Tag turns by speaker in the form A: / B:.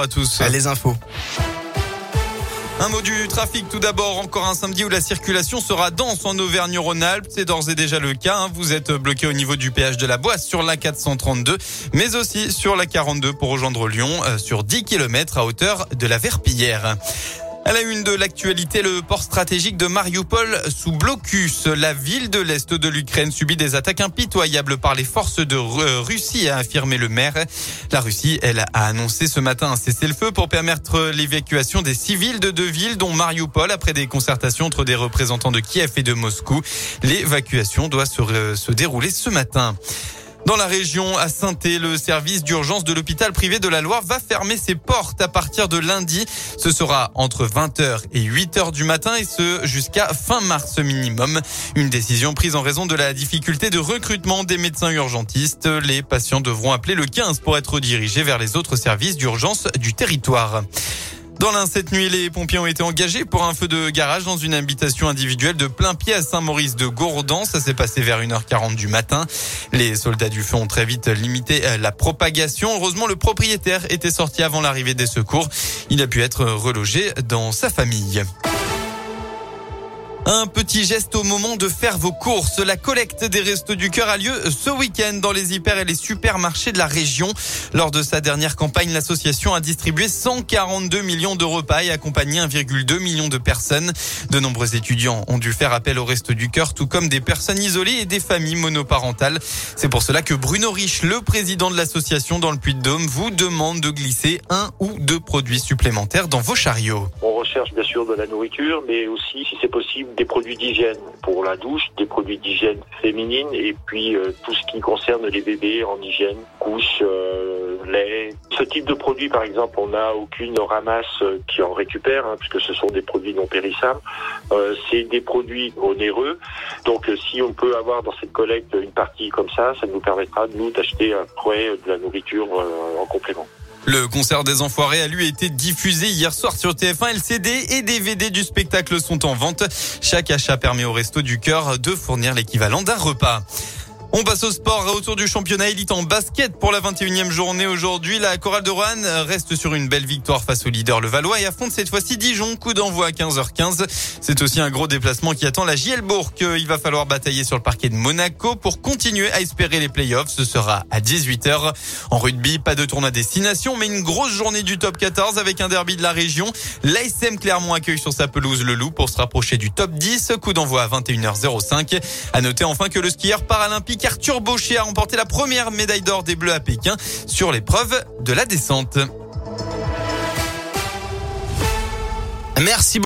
A: à tous.
B: Les infos.
A: Un mot du trafic tout d'abord. Encore un samedi où la circulation sera dense en Auvergne-Rhône-Alpes. C'est d'ores et déjà le cas. Hein. Vous êtes bloqué au niveau du péage de la Boisse sur la 432, mais aussi sur la 42 pour rejoindre Lyon euh, sur 10 km à hauteur de la Verpillière. À la une de l'actualité, le port stratégique de Mariupol sous blocus. La ville de l'Est de l'Ukraine subit des attaques impitoyables par les forces de Russie, a affirmé le maire. La Russie, elle, a annoncé ce matin un cessez-le-feu pour permettre l'évacuation des civils de deux villes, dont Mariupol, après des concertations entre des représentants de Kiev et de Moscou. L'évacuation doit se, se dérouler ce matin. Dans la région, à saint le service d'urgence de l'hôpital privé de la Loire va fermer ses portes à partir de lundi. Ce sera entre 20h et 8h du matin et ce jusqu'à fin mars minimum. Une décision prise en raison de la difficulté de recrutement des médecins urgentistes. Les patients devront appeler le 15 pour être dirigés vers les autres services d'urgence du territoire. Dans l'un, cette nuit, les pompiers ont été engagés pour un feu de garage dans une habitation individuelle de plein pied à Saint-Maurice de Gourdan. Ça s'est passé vers 1h40 du matin. Les soldats du feu ont très vite limité euh, la propagation. Heureusement, le propriétaire était sorti avant l'arrivée des secours. Il a pu être relogé dans sa famille. Un petit geste au moment de faire vos courses. La collecte des Restos du Cœur a lieu ce week-end dans les hyper et les supermarchés de la région. Lors de sa dernière campagne, l'association a distribué 142 millions de repas et accompagné 1,2 million de personnes. De nombreux étudiants ont dû faire appel aux Restos du Cœur, tout comme des personnes isolées et des familles monoparentales. C'est pour cela que Bruno Rich, le président de l'association dans le Puy-de-Dôme, vous demande de glisser un ou deux produits supplémentaires dans vos chariots.
C: Bien sûr de la nourriture, mais aussi, si c'est possible, des produits d'hygiène pour la douche, des produits d'hygiène féminine et puis euh, tout ce qui concerne les bébés en hygiène, couches, euh, lait. Ce type de produit, par exemple, on n'a aucune ramasse euh, qui en récupère, hein, puisque ce sont des produits non périssables. c'est des produits onéreux. Donc, si on peut avoir dans cette collecte une partie comme ça, ça nous permettra, de nous, d'acheter après de la nourriture en complément.
A: Le concert des Enfoirés a lui été diffusé hier soir sur TF1. LCD et DVD du spectacle sont en vente. Chaque achat permet au Resto du Cœur de fournir l'équivalent d'un repas. On passe au sport autour du championnat élite en basket pour la 21e journée aujourd'hui. La chorale de Rouen reste sur une belle victoire face au leader le Valois et affronte cette fois-ci Dijon. Coup d'envoi à 15h15. C'est aussi un gros déplacement qui attend la Gielbourg. Il va falloir batailler sur le parquet de Monaco pour continuer à espérer les playoffs. Ce sera à 18h. En rugby, pas de tournoi destination, mais une grosse journée du top 14 avec un derby de la région. L'ASM Clermont accueille sur sa pelouse le Loup pour se rapprocher du top 10. Coup d'envoi à 21h05. À noter enfin que le skieur paralympique Arthur Baucher a remporté la première médaille d'or des Bleus à Pékin sur l'épreuve de la descente.
B: Merci